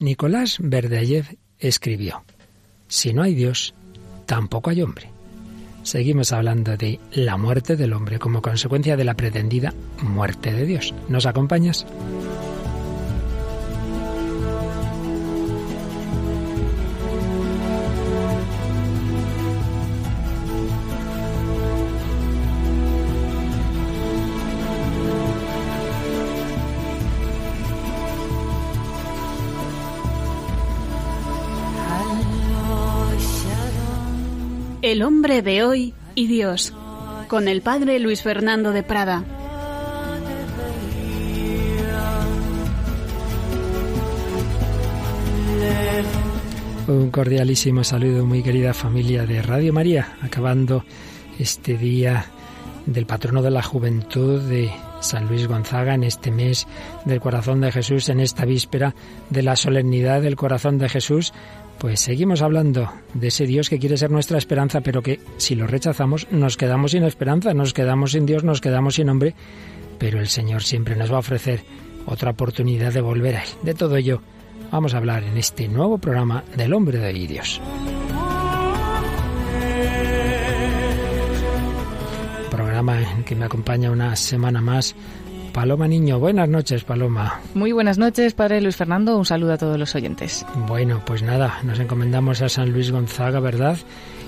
Nicolás Berdayev escribió, Si no hay Dios, tampoco hay hombre. Seguimos hablando de la muerte del hombre como consecuencia de la pretendida muerte de Dios. ¿Nos acompañas? El hombre de hoy y Dios, con el padre Luis Fernando de Prada. Un cordialísimo saludo, muy querida familia de Radio María, acabando este día del patrono de la juventud de San Luis Gonzaga en este mes del corazón de Jesús, en esta víspera de la solemnidad del corazón de Jesús, pues seguimos hablando de ese Dios que quiere ser nuestra esperanza, pero que si lo rechazamos nos quedamos sin esperanza, nos quedamos sin Dios, nos quedamos sin hombre, pero el Señor siempre nos va a ofrecer otra oportunidad de volver a Él. De todo ello vamos a hablar en este nuevo programa del hombre de Dios. Programa en que me acompaña una semana más Paloma Niño. Buenas noches, Paloma. Muy buenas noches, Padre Luis Fernando. Un saludo a todos los oyentes. Bueno, pues nada, nos encomendamos a San Luis Gonzaga, ¿verdad?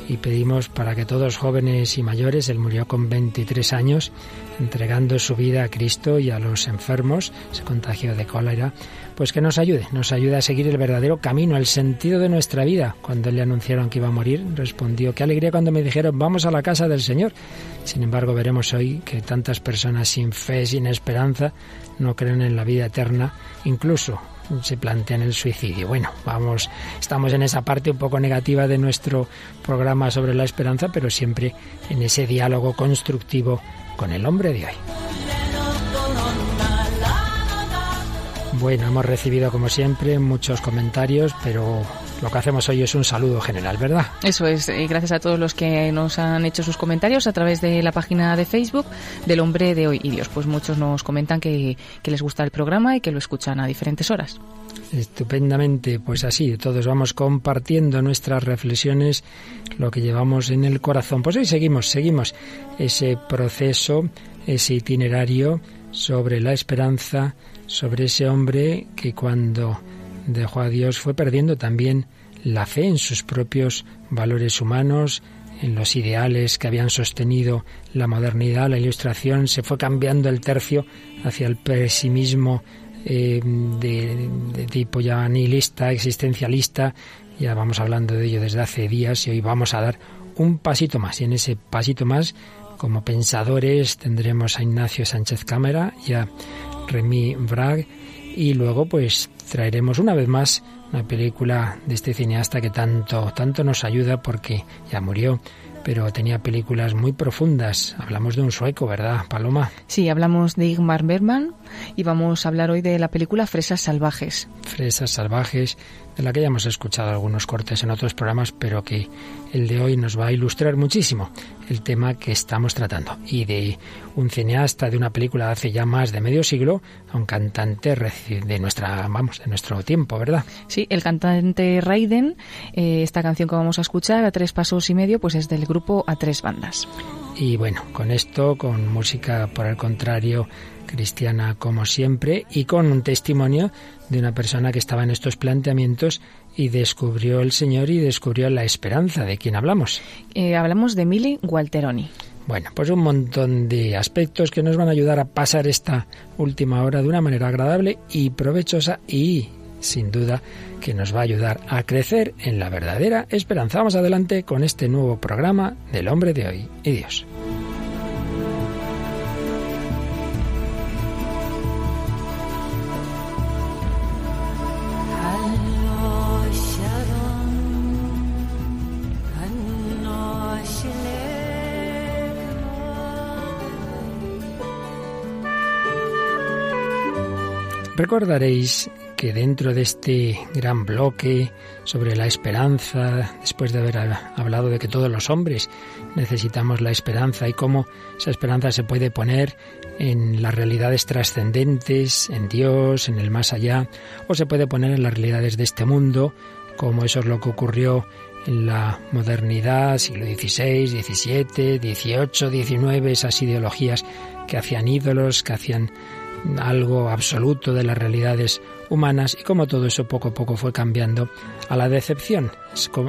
Y pedimos para que todos jóvenes y mayores, él murió con 23 años, entregando su vida a Cristo y a los enfermos, se contagió de cólera, pues que nos ayude, nos ayude a seguir el verdadero camino, el sentido de nuestra vida. Cuando le anunciaron que iba a morir, respondió, qué alegría cuando me dijeron, vamos a la casa del Señor. Sin embargo, veremos hoy que tantas personas sin fe, sin esperanza, no creen en la vida eterna, incluso se plantean el suicidio. Bueno, vamos, estamos en esa parte un poco negativa de nuestro programa sobre la esperanza, pero siempre en ese diálogo constructivo con el hombre de hoy. Bueno, hemos recibido como siempre muchos comentarios, pero lo que hacemos hoy es un saludo general, ¿verdad? Eso es, y gracias a todos los que nos han hecho sus comentarios a través de la página de Facebook del Hombre de Hoy y Dios. Pues muchos nos comentan que, que les gusta el programa y que lo escuchan a diferentes horas. Estupendamente, pues así, todos vamos compartiendo nuestras reflexiones, lo que llevamos en el corazón. Pues hoy seguimos, seguimos ese proceso, ese itinerario sobre la esperanza, sobre ese hombre que cuando dejó a Dios fue perdiendo también la fe en sus propios valores humanos, en los ideales que habían sostenido la modernidad, la ilustración, se fue cambiando el tercio hacia el pesimismo eh, de, tipo ya nihilista, existencialista. Ya vamos hablando de ello desde hace días y hoy vamos a dar un pasito más. Y en ese pasito más, como pensadores, tendremos a Ignacio Sánchez Cámara y a Remy Bragg y luego pues traeremos una vez más una película de este cineasta que tanto tanto nos ayuda porque ya murió pero tenía películas muy profundas. Hablamos de un sueco, ¿verdad, Paloma? Sí, hablamos de Igmar Bergman y vamos a hablar hoy de la película Fresas Salvajes. Fresas Salvajes, de la que ya hemos escuchado algunos cortes en otros programas, pero que el de hoy nos va a ilustrar muchísimo el tema que estamos tratando. Y de un cineasta de una película de hace ya más de medio siglo a un cantante de nuestra, vamos, de nuestro tiempo, ¿verdad? Sí, el cantante Raiden, eh, esta canción que vamos a escuchar a tres pasos y medio, pues es del grupo A Tres Bandas. Y bueno, con esto, con música por el contrario cristiana como siempre y con un testimonio de una persona que estaba en estos planteamientos y descubrió el Señor y descubrió la esperanza de quien hablamos. Eh, hablamos de Mili Gualteroni. Bueno, pues un montón de aspectos que nos van a ayudar a pasar esta última hora de una manera agradable y provechosa y, sin duda, que nos va a ayudar a crecer en la verdadera esperanza. Vamos adelante con este nuevo programa del hombre de hoy y Dios. Recordaréis que dentro de este gran bloque sobre la esperanza, después de haber hablado de que todos los hombres necesitamos la esperanza y cómo esa esperanza se puede poner en las realidades trascendentes, en Dios, en el más allá, o se puede poner en las realidades de este mundo, como eso es lo que ocurrió en la modernidad, siglo XVI, XVII, XVIII, XIX, esas ideologías que hacían ídolos, que hacían algo absoluto de las realidades humanas y como todo eso poco a poco fue cambiando a la decepción.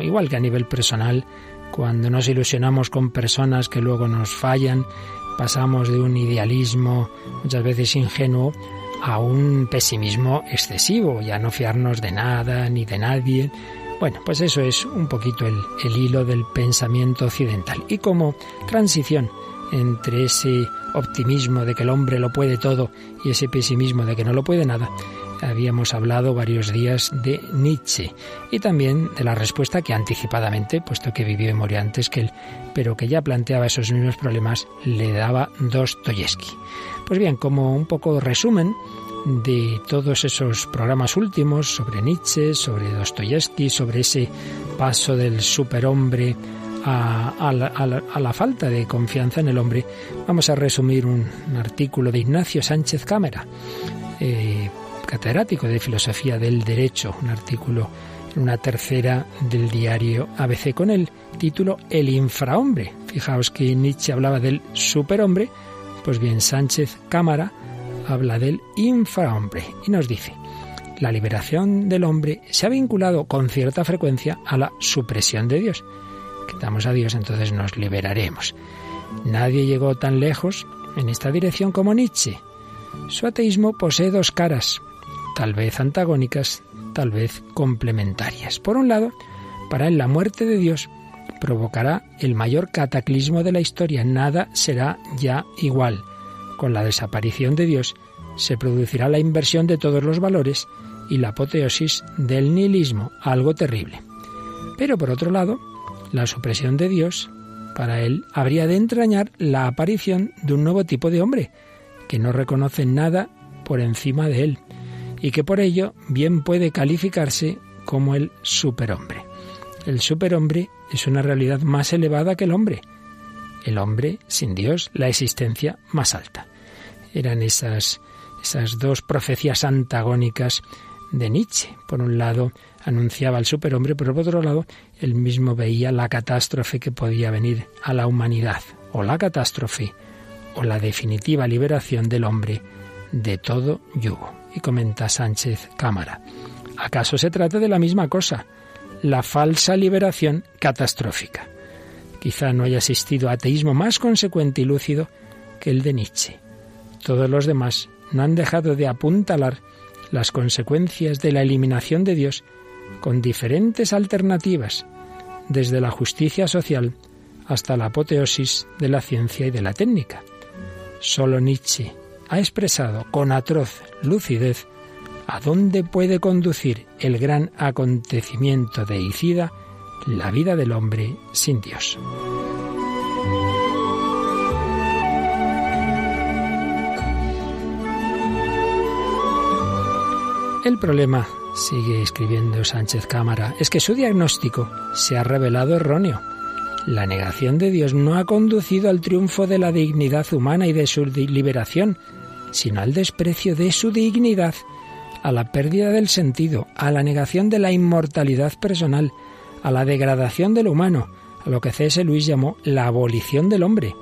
Igual que a nivel personal, cuando nos ilusionamos con personas que luego nos fallan, pasamos de un idealismo muchas veces ingenuo a un pesimismo excesivo, ya no fiarnos de nada ni de nadie. Bueno, pues eso es un poquito el hilo del pensamiento occidental. Y como transición entre ese optimismo de que el hombre lo puede todo y ese pesimismo de que no lo puede nada, habíamos hablado varios días de Nietzsche y también de la respuesta que anticipadamente, puesto que vivió y murió antes que él, pero que ya planteaba esos mismos problemas, le daba Dostoyevsky. Pues bien, como un poco resumen de todos esos programas últimos sobre Nietzsche, sobre Dostoyevsky, sobre ese paso del superhombre a, la, falta de confianza en el hombre, vamos a resumir un, artículo de Ignacio Sánchez Cámara, eh, catedrático de Filosofía del Derecho, un artículo en una tercera del diario ABC con el título El infrahombre. Fijaos que Nietzsche hablaba del superhombre, pues bien Sánchez Cámara habla del infrahombre y nos dice, la liberación del hombre se ha vinculado con cierta frecuencia a la supresión de Dios. A Dios, entonces nos liberaremos. Nadie llegó tan lejos en esta dirección como Nietzsche. Su ateísmo posee dos caras tal vez antagónicas, tal vez complementarias. Por un lado, para él la muerte de Dios provocará el mayor cataclismo de la historia. Nada será ya igual. Con la desaparición de Dios se producirá la inversión de todos los valores y la apoteosis del nihilismo, algo terrible. Pero por otro lado, la supresión de Dios, para él, habría de entrañar la aparición de un nuevo tipo de hombre, que no reconoce nada por encima de él, y que por ello bien puede calificarse como el superhombre. El superhombre es una realidad más elevada que el hombre. El hombre, sin Dios, la existencia más alta. Eran esas, esas dos profecías antagónicas de Nietzsche. Por un lado, anunciaba al superhombre, pero por otro lado, él mismo veía la catástrofe que podía venir a la humanidad, o la catástrofe, o la definitiva liberación del hombre de todo yugo y comenta Sánchez Cámara. ¿Acaso se trata de la misma cosa? La falsa liberación catastrófica. Quizá no haya existido ateísmo más consecuente y lúcido que el de Nietzsche. Todos los demás no han dejado de apuntalar las consecuencias de la eliminación de Dios con diferentes alternativas, desde la justicia social hasta la apoteosis de la ciencia y de la técnica. Solo Nietzsche ha expresado con atroz lucidez a dónde puede conducir el gran acontecimiento de Icida, la vida del hombre sin Dios. El problema, sigue escribiendo Sánchez Cámara, es que su diagnóstico se ha revelado erróneo. La negación de Dios no ha conducido al triunfo de la dignidad humana y de su liberación, sino al desprecio de su dignidad, a la pérdida del sentido, a la negación de la inmortalidad personal, a la degradación del humano, a lo que C.S. Luis llamó la abolición del hombre.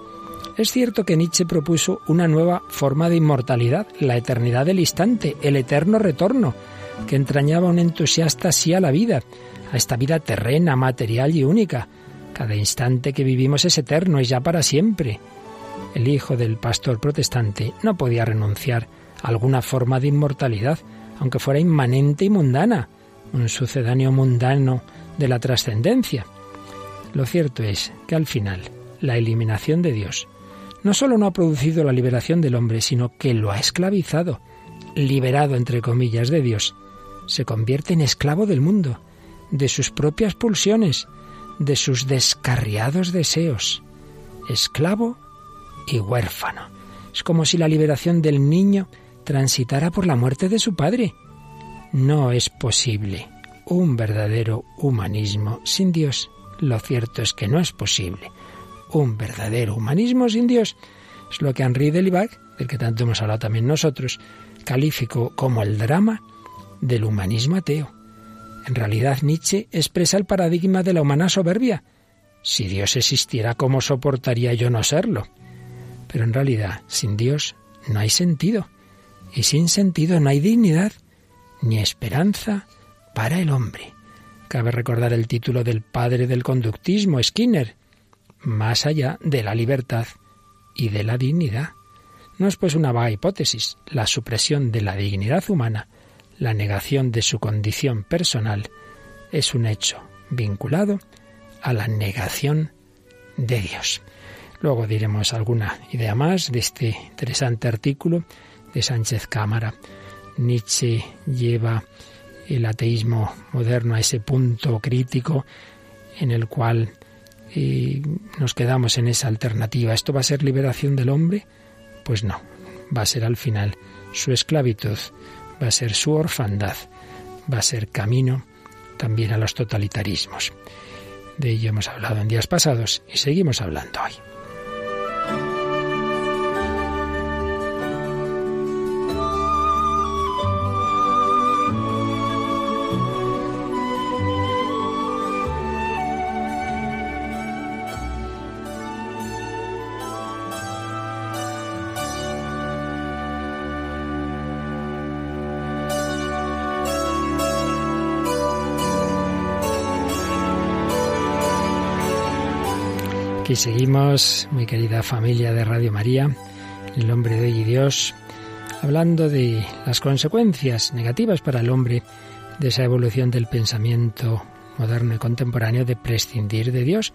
Es cierto que Nietzsche propuso una nueva forma de inmortalidad, la eternidad del instante, el eterno retorno, que entrañaba un entusiasta sí a la vida, a esta vida terrena, material y única. Cada instante que vivimos es eterno, y ya para siempre el hijo del pastor protestante no podía renunciar a alguna forma de inmortalidad, aunque fuera inmanente y mundana, un sucedáneo mundano de la trascendencia. Lo cierto es que al final la eliminación de Dios no solo no ha producido la liberación del hombre, sino que lo ha esclavizado, liberado entre comillas de Dios, se convierte en esclavo del mundo, de sus propias pulsiones, de sus descarriados deseos, esclavo y huérfano. Es como si la liberación del niño transitara por la muerte de su padre. No es posible un verdadero humanismo sin Dios. Lo cierto es que no es posible. Un verdadero humanismo sin Dios es lo que Henri Delibac del que tanto hemos hablado también nosotros, calificó como el drama del humanismo ateo. En realidad Nietzsche expresa el paradigma de la humana soberbia. Si Dios existiera, ¿cómo soportaría yo no serlo? Pero en realidad, sin Dios no hay sentido. Y sin sentido no hay dignidad ni esperanza para el hombre. Cabe recordar el título del padre del conductismo, Skinner, más allá de la libertad y de la dignidad. No es pues una vaga hipótesis, la supresión de la dignidad humana, la negación de su condición personal, es un hecho vinculado a la negación de Dios. Luego diremos alguna idea más de este interesante artículo de Sánchez Cámara. Nietzsche lleva el ateísmo moderno a ese punto crítico en el cual eh, nos quedamos en esa alternativa. ¿Esto va a ser liberación del hombre? Pues no, va a ser al final su esclavitud, va a ser su orfandad, va a ser camino también a los totalitarismos. De ello hemos hablado en días pasados y seguimos hablando hoy. Aquí seguimos, mi querida familia de Radio María, el hombre de hoy Dios, hablando de las consecuencias negativas para el hombre de esa evolución del pensamiento moderno y contemporáneo de prescindir de Dios,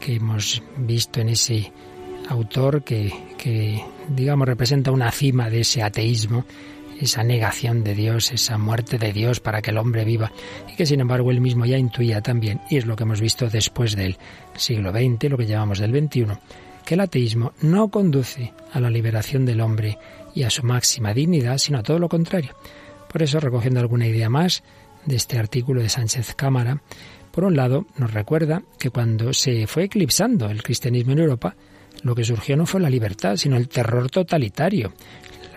que hemos visto en ese autor que digamos, representa una cima de ese ateísmo esa negación de Dios, esa muerte de Dios para que el hombre viva, y que sin embargo él mismo ya intuía también, y es lo que hemos visto después del siglo XX, lo que llamamos del XXI, que el ateísmo no conduce a la liberación del hombre y a su máxima dignidad, sino a todo lo contrario. Por eso, recogiendo alguna idea más de este artículo de Sánchez Cámara, por un lado nos recuerda que cuando se fue eclipsando el cristianismo en Europa, lo que surgió no fue la libertad, sino el terror totalitario,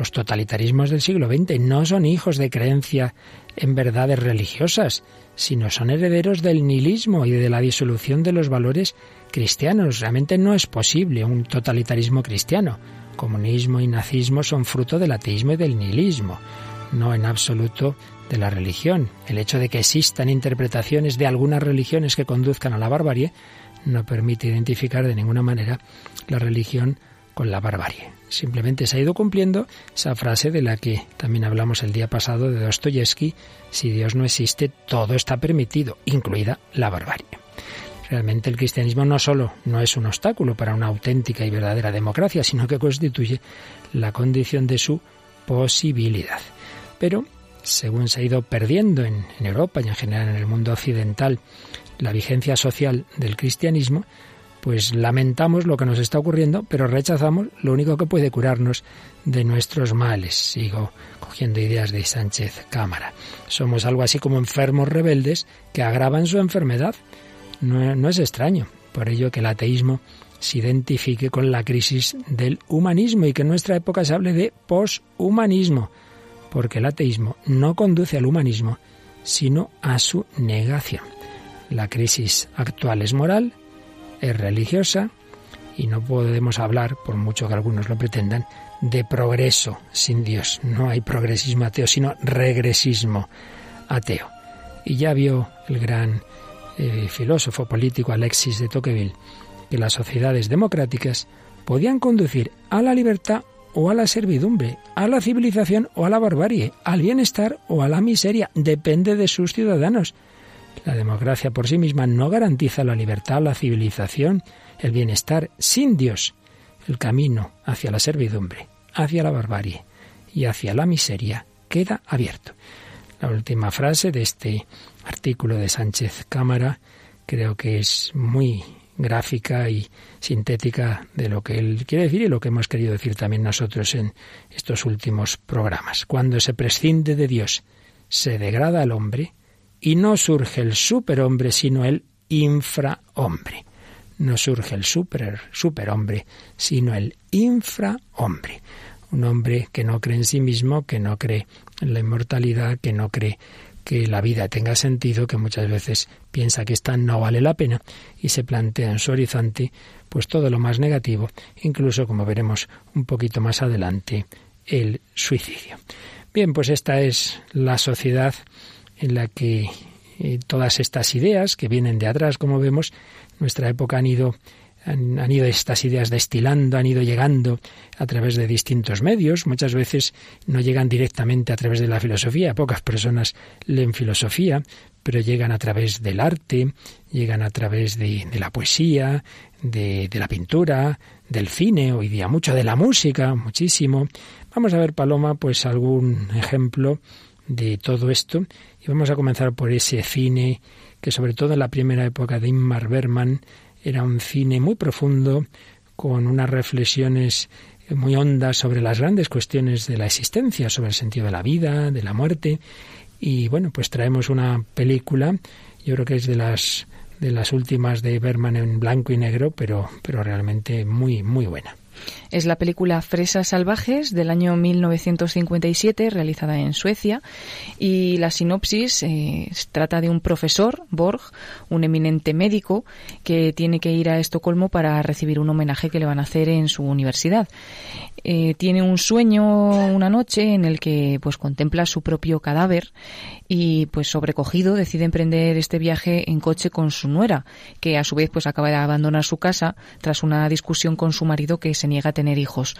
los totalitarismos del siglo XX no son hijos de creencia en verdades religiosas, sino son herederos del nihilismo y de la disolución de los valores cristianos. Realmente no es posible un totalitarismo cristiano. Comunismo y nazismo son fruto del ateísmo y del nihilismo, no en absoluto de la religión. El hecho de que existan interpretaciones de algunas religiones que conduzcan a la barbarie no permite identificar de ninguna manera la religión con la barbarie. Simplemente se ha ido cumpliendo esa frase de la que también hablamos el día pasado de Dostoyevsky, si Dios no existe, todo está permitido, incluida la barbarie. Realmente el cristianismo no solo no es un obstáculo para una auténtica y verdadera democracia, sino que constituye la condición de su posibilidad. Pero, según se ha ido perdiendo en, en Europa y en general en el mundo occidental la vigencia social del cristianismo, pues lamentamos lo que nos está ocurriendo, pero rechazamos lo único que puede curarnos de nuestros males. Sigo cogiendo ideas de Sánchez Cámara. Somos algo así como enfermos rebeldes que agravan su enfermedad. No, es extraño, por ello que el ateísmo se identifique con la crisis del humanismo y que en nuestra época se hable de poshumanismo, porque el ateísmo no conduce al humanismo, sino a su negación. La crisis actual es moral, es religiosa y no podemos hablar, por mucho que algunos lo pretendan, de progreso sin Dios. No hay progresismo ateo, sino regresismo ateo. Y ya vio el gran eh, filósofo político Alexis de Tocqueville que las sociedades democráticas podían conducir a la libertad o a la servidumbre, a la civilización o a la barbarie, al bienestar o a la miseria, depende de sus ciudadanos. La democracia por sí misma no garantiza la libertad, la civilización, el bienestar. Sin Dios, el camino hacia la servidumbre, hacia la barbarie y hacia la miseria queda abierto. La última frase de este artículo de Sánchez Cámara creo que es muy gráfica y sintética de lo que él quiere decir y lo que hemos querido decir también nosotros en estos últimos programas. Cuando se prescinde de Dios, se degrada al hombre y no surge el superhombre, sino el infrahombre. no surge el super, superhombre, sino el infrahombre. Un hombre que no cree en sí mismo, que no cree en la inmortalidad, que no cree que la vida tenga sentido, que muchas veces piensa que esta no vale la pena y se plantea en su horizonte pues todo lo más negativo, incluso como veremos un poquito más adelante, el suicidio. Bien, pues esta es la sociedad en la que eh, todas estas ideas que vienen de atrás, como vemos, nuestra época han ido han, ido estas ideas destilando, han ido llegando a través de distintos medios. Muchas veces no llegan directamente a través de la filosofía. Pocas personas leen filosofía, pero llegan a través del arte, llegan a través de, la poesía, de, de, la pintura, del cine, hoy día mucho de la música, muchísimo. Vamos a ver, Paloma, pues algún ejemplo de todo esto y vamos a comenzar por ese cine que sobre todo en la primera época de Ingmar Bergman era un cine muy profundo, con unas reflexiones muy hondas sobre las grandes cuestiones de la existencia, sobre el sentido de la vida, de la muerte. Y bueno, pues traemos una película, yo creo que es de las de las últimas de Berman en blanco y negro, pero, pero realmente muy, muy buena. Es la película Fresas Salvajes del año 1957, realizada en Suecia, y la sinopsis eh, trata de un profesor, Borg, un eminente médico, que tiene que ir a Estocolmo para recibir un homenaje que le van a hacer en su universidad. Eh, tiene un sueño una noche en el que pues contempla su propio cadáver y pues sobrecogido decide emprender este viaje en coche con su nuera, que a su vez pues acaba de abandonar su casa tras una discusión con su marido que se niega a tener hijos.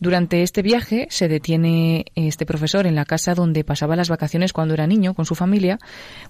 Durante este viaje se detiene este profesor en la casa donde pasaba las vacaciones cuando era niño con su familia,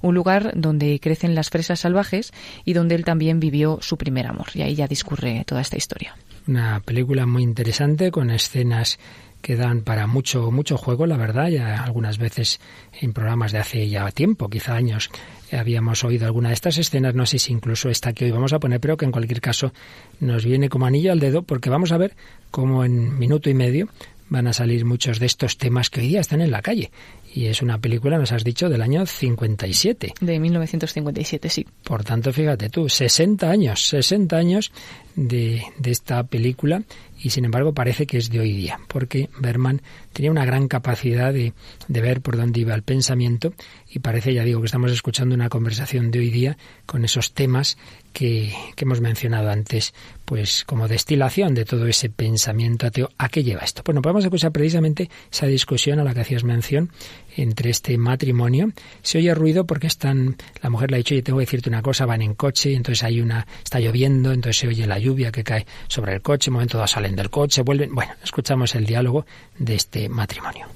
un lugar donde crecen las fresas salvajes y donde él también vivió su primer amor. Y ahí ya discurre toda esta historia. Una película muy interesante con escenas que dan para mucho mucho juego, la verdad. Ya algunas veces en programas de hace ya tiempo, quizá años, habíamos oído alguna de estas escenas. No sé si incluso esta que hoy vamos a poner, pero que en cualquier caso nos viene como anillo al dedo, porque vamos a ver cómo en minuto y medio van a salir muchos de estos temas que hoy día están en la calle. Y es una película, nos has dicho, del año 57. De 1957, sí. Por tanto, fíjate tú, 60 años, 60 años de, de esta película y sin embargo parece que es de hoy día, porque Berman tenía una gran capacidad de, de, ver por dónde iba el pensamiento y parece, ya digo, que estamos escuchando una conversación de hoy día con esos temas que, que hemos mencionado antes, pues como destilación de todo ese pensamiento ateo. ¿A qué lleva esto? Bueno, podemos escuchar precisamente esa discusión a la que hacías mención entre este matrimonio. Se oye ruido porque están, la mujer le ha dicho, yo tengo que decirte una cosa, van en coche, entonces hay una, está lloviendo, entonces se oye la lluvia que cae sobre el coche, un momento dado salen del coche, vuelven. Bueno, escuchamos el diálogo de este matrimonio.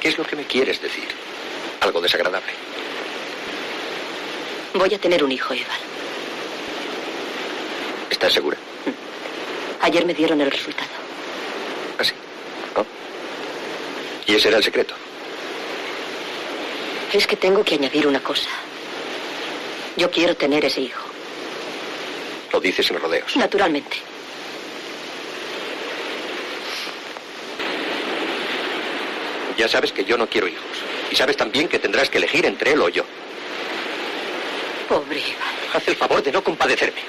¿Qué es lo que me quieres decir? ¿Algo desagradable? Voy a tener un hijo, Eva. ¿Estás segura? Ayer me dieron el resultado. ¿Ah, sí? ¿Oh? ¿Y ese era el secreto? Es que tengo que añadir una cosa. Yo quiero tener ese hijo. Lo dices sin rodeos. Naturalmente. Ya sabes que yo no quiero hijos. Y sabes también que tendrás que elegir entre él o yo. Pobre Eva. Haz el favor de no compadecerme.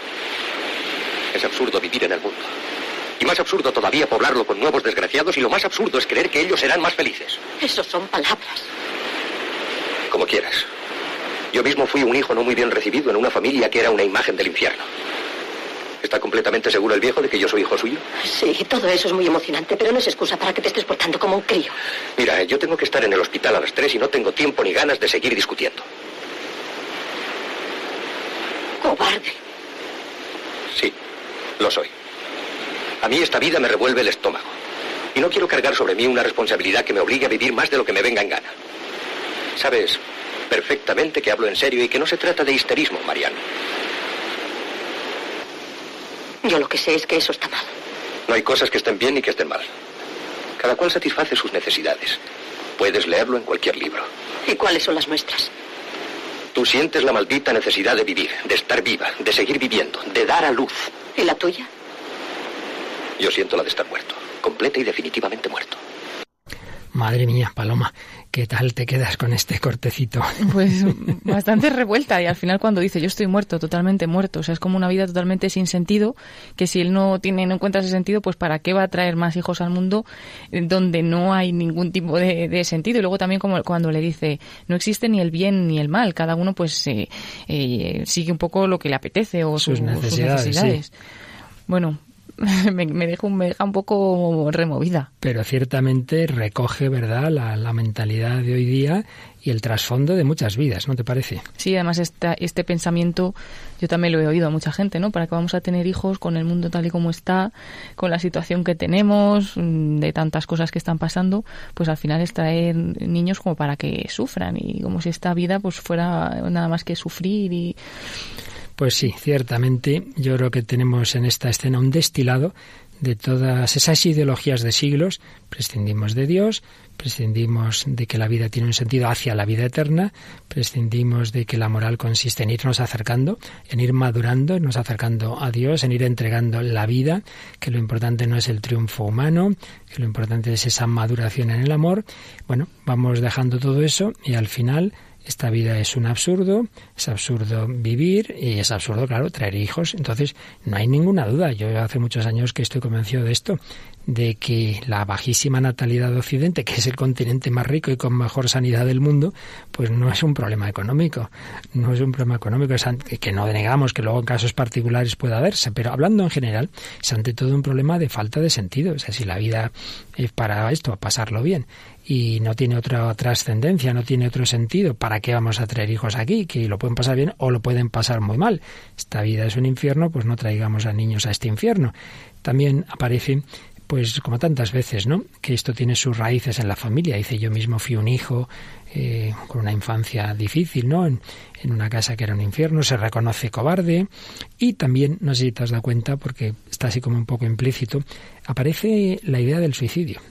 Es absurdo vivir en el mundo. Y más absurdo todavía poblarlo con nuevos desgraciados y lo más absurdo es creer que ellos serán más felices. Eso son palabras. Como quieras. Yo mismo fui un hijo no muy bien recibido en una familia que era una imagen del infierno. ¿Está completamente seguro el viejo de que yo soy hijo suyo? Sí, todo eso es muy emocionante, pero no es excusa para que te estés portando como un crío. Mira, yo tengo que estar en el hospital a las tres y no tengo tiempo ni ganas de seguir discutiendo. Cobarde. Lo soy. A mí esta vida me revuelve el estómago. Y no quiero cargar sobre mí una responsabilidad que me obligue a vivir más de lo que me venga en gana. Sabes perfectamente que hablo en serio y que no se trata de histerismo, Mariano. Yo lo que sé es que eso está mal. No hay cosas que estén bien ni que estén mal. Cada cual satisface sus necesidades. Puedes leerlo en cualquier libro. ¿Y cuáles son las nuestras? Tú sientes la maldita necesidad de vivir, de estar viva, de seguir viviendo, de dar a luz. ¿Y la tuya? Yo siento la de estar muerto, completa y definitivamente muerto Madre mía, Paloma, ¿qué tal te quedas con este cortecito? Pues bastante revuelta y al final cuando dice yo estoy muerto, totalmente muerto, o sea, es como una vida totalmente sin sentido, que si él no tiene en cuenta ese sentido, pues para qué va a traer más hijos al mundo donde no hay ningún tipo de, sentido. Y luego también como cuando le dice no existe ni el bien ni el mal, cada uno pues eh, eh, sigue un poco lo que le apetece o sus, necesidades. Bueno, me, me, deja, un poco removida. Pero ciertamente recoge, ¿verdad?, la, la, mentalidad de hoy día y el trasfondo de muchas vidas, ¿no te parece? Sí, además esta, este pensamiento yo también lo he oído a mucha gente, ¿no? ¿Para que vamos a tener hijos con el mundo tal y como está, con la situación que tenemos, mm, de tantas cosas que están pasando? Pues al final es traer niños como para que sufran y como si esta vida pues fuera nada más que sufrir y pues sí, ciertamente yo creo que tenemos en esta escena un destilado de todas esas ideologías de siglos. Prescindimos de Dios, prescindimos de que la vida tiene un sentido hacia la vida eterna, prescindimos de que la moral consiste en irnos acercando, en ir madurando, irnos acercando a Dios, en ir entregando la vida, que lo importante no es el triunfo humano, que lo importante es esa maduración en el amor. Bueno, vamos dejando todo eso y al final esta vida es un absurdo, es absurdo vivir y es absurdo, claro, traer hijos. Entonces, no hay ninguna duda. Yo hace muchos años que estoy convencido de esto, de que la bajísima natalidad de Occidente, que es el continente más rico y con mejor sanidad del mundo, pues no es un problema económico. No es un problema económico, es que no denegamos que luego en casos particulares pueda verse, pero hablando en general, es ante todo un problema de falta de sentido. O sea, si la vida es para esto, pasarlo bien, y no tiene otra trascendencia, no tiene otro sentido, ¿para qué vamos a traer hijos aquí? Que lo pueden pasar bien o lo pueden pasar muy mal. Esta vida es un infierno, pues no traigamos a niños a este infierno. También aparece pues como tantas veces, ¿no? Que esto tiene sus raíces en la familia. Dice, yo mismo fui un hijo eh, con una infancia difícil, ¿no? En, una casa que era un infierno, se reconoce cobarde y también, no sé si te has dado cuenta, porque está así como un poco implícito, aparece la idea del suicidio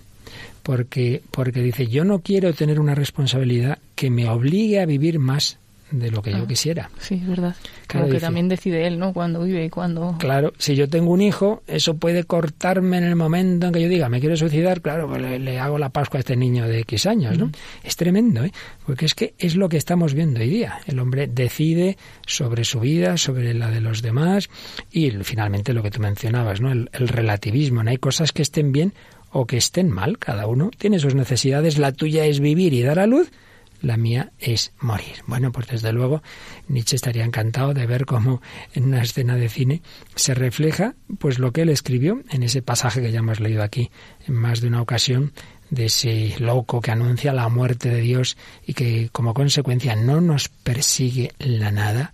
porque, porque dice, yo no quiero tener una responsabilidad que me obligue a vivir más de lo que yo quisiera. Sí, es verdad. Claro, que también decide él, ¿no? Cuando vive y cuando... Claro, si yo tengo un hijo, eso puede cortarme en el momento en que yo diga, me quiero suicidar, claro, pues le, hago la Pascua a este niño de X años, ¿no? Es tremendo, ¿eh? Porque es que es lo que estamos viendo hoy día. El hombre decide sobre su vida, sobre la de los demás y finalmente lo que tú mencionabas, ¿no? El, el relativismo. No hay cosas que estén bien o que estén mal, cada uno tiene sus necesidades, la tuya es vivir y dar a luz, la mía es morir. Bueno, pues desde luego Nietzsche estaría encantado de ver cómo en una escena de cine se refleja pues lo que él escribió en ese pasaje que ya hemos leído aquí en más de una ocasión de ese loco que anuncia la muerte de Dios y que como consecuencia no nos persigue la nada,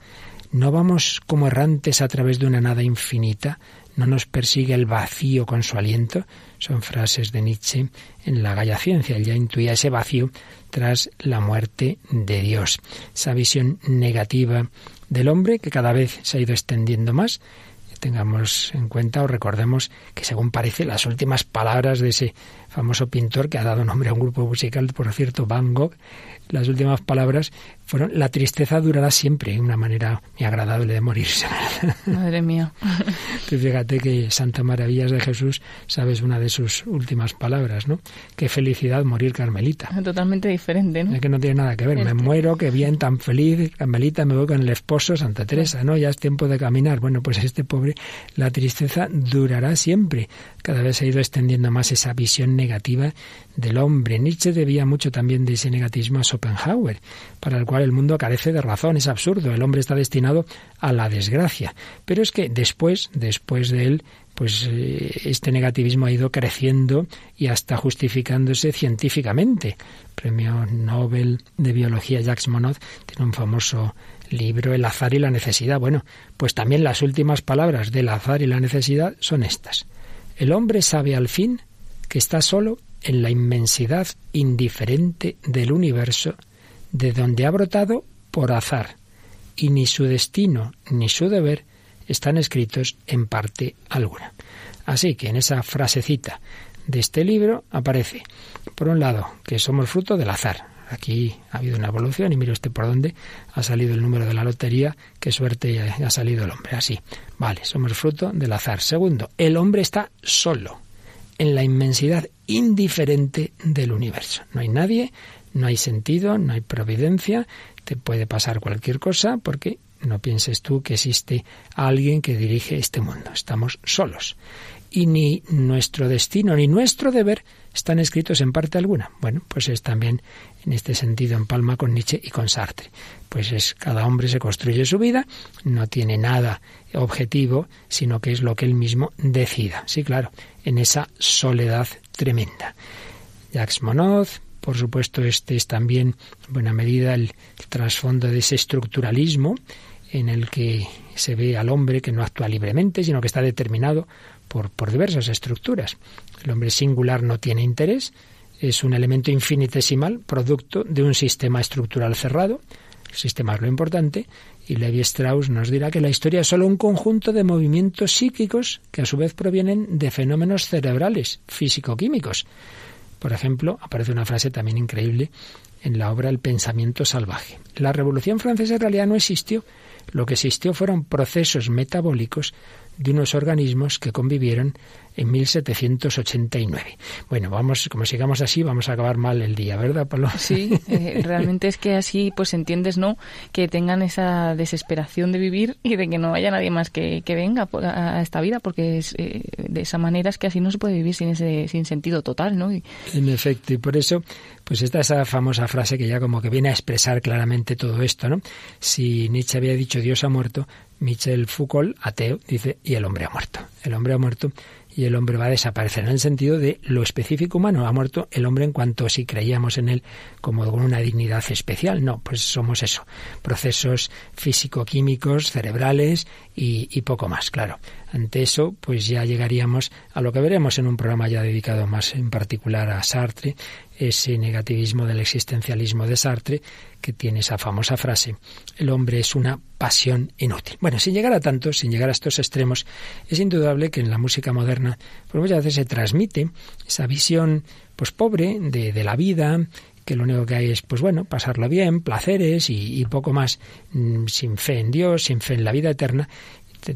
no vamos como errantes a través de una nada infinita, no nos persigue el vacío con su aliento. Son frases de Nietzsche en la Galla Ciencia. Él ya intuía ese vacío tras la muerte de Dios. Esa visión negativa del hombre que cada vez se ha ido extendiendo más. Tengamos en cuenta o recordemos que según parece las últimas palabras de ese famoso pintor que ha dado nombre a un grupo musical, por cierto, Van Gogh, las últimas palabras fueron la tristeza durará siempre, una manera muy agradable de morirse. Madre mía. Tú fíjate que Santa Maravillas de Jesús, sabes una de sus últimas palabras, ¿no? Qué felicidad morir Carmelita. Totalmente diferente, ¿no? Es que no tiene nada que ver. Me muero, qué bien, tan feliz, Carmelita, me voy con el esposo, Santa Teresa, ¿no? Ya es tiempo de caminar. Bueno, pues este pobre, la tristeza durará siempre. Cada vez ha ido extendiendo más esa visión negativa del hombre. Nietzsche debía mucho también de ese negatismo a Schopenhauer, para el cual el mundo carece de razón, es absurdo, el hombre está destinado a la desgracia. Pero es que después, después de él, pues eh, este negativismo ha ido creciendo y hasta justificándose científicamente. premio Nobel de Biología Jacques Monod tiene un famoso libro El azar y la necesidad. Bueno, pues también las últimas palabras del azar y la necesidad son estas. El hombre sabe al fin que está solo en la inmensidad indiferente del universo de donde ha brotado por azar, y ni su destino ni su deber están escritos en parte alguna. Así que en esa frasecita de este libro aparece, por un lado, que somos fruto del azar. Aquí ha habido una evolución y mire usted por dónde ha salido el número de la lotería, qué suerte ha salido el hombre. Así, vale, somos fruto del azar. Segundo, el hombre está solo en la inmensidad indiferente del universo. No hay nadie, no hay sentido, no hay providencia, te puede pasar cualquier cosa porque no pienses tú que existe alguien que dirige este mundo. Estamos solos. Y ni nuestro destino ni nuestro deber están escritos en parte alguna. Bueno, pues es también en este sentido en palma con Nietzsche y con Sartre. Pues es cada hombre se construye su vida, no tiene nada objetivo, sino que es lo que él mismo decida. Sí, claro, en esa soledad tremenda. Jacques Monod, por supuesto, este es también en buena medida el trasfondo de ese estructuralismo en el que se ve al hombre que no actúa libremente, sino que está determinado por, por diversas estructuras. El hombre singular no tiene interés, es un elemento infinitesimal, producto de un sistema estructural cerrado. El sistema es lo importante, y Levi Strauss nos dirá que la historia es solo un conjunto de movimientos psíquicos que a su vez provienen de fenómenos cerebrales, físico-químicos. Por ejemplo, aparece una frase también increíble en la obra El pensamiento salvaje. La Revolución Francesa en realidad no existió, lo que existió fueron procesos metabólicos de unos organismos que convivieron en 1789. Bueno, vamos, como sigamos así, vamos a acabar mal el día, ¿verdad, Pablo? Sí, eh, realmente es que así pues entiendes, ¿no? Que tengan esa desesperación de vivir y de que no haya nadie más que, que venga a esta vida, porque es, eh, de esa manera es que así no se puede vivir sin ese sin sentido total, ¿no? En efecto, y por eso, pues está esa famosa frase que ya como que viene a expresar claramente todo esto, ¿no? Si Nietzsche había dicho Dios ha muerto, Michel Foucault, ateo, dice y el hombre ha muerto. El hombre ha muerto y el hombre va a desaparecer en el sentido de lo específico humano. Ha muerto el hombre en cuanto si creíamos en él como con una dignidad especial. No, pues somos eso, procesos físico-químicos, cerebrales y, y, poco más, claro. Ante eso, pues ya llegaríamos a lo que veremos en un programa ya dedicado más en particular a Sartre, ese negativismo del existencialismo de Sartre, que tiene esa famosa frase, el hombre es una pasión inútil. Bueno, sin llegar a tanto, sin llegar a estos extremos, es indudable que en la música moderna pues muchas veces se transmite esa visión pues pobre de, de la vida, que lo único que hay es, pues bueno, pasarlo bien, placeres y, poco más, mm, sin fe en Dios, sin fe en la vida eterna.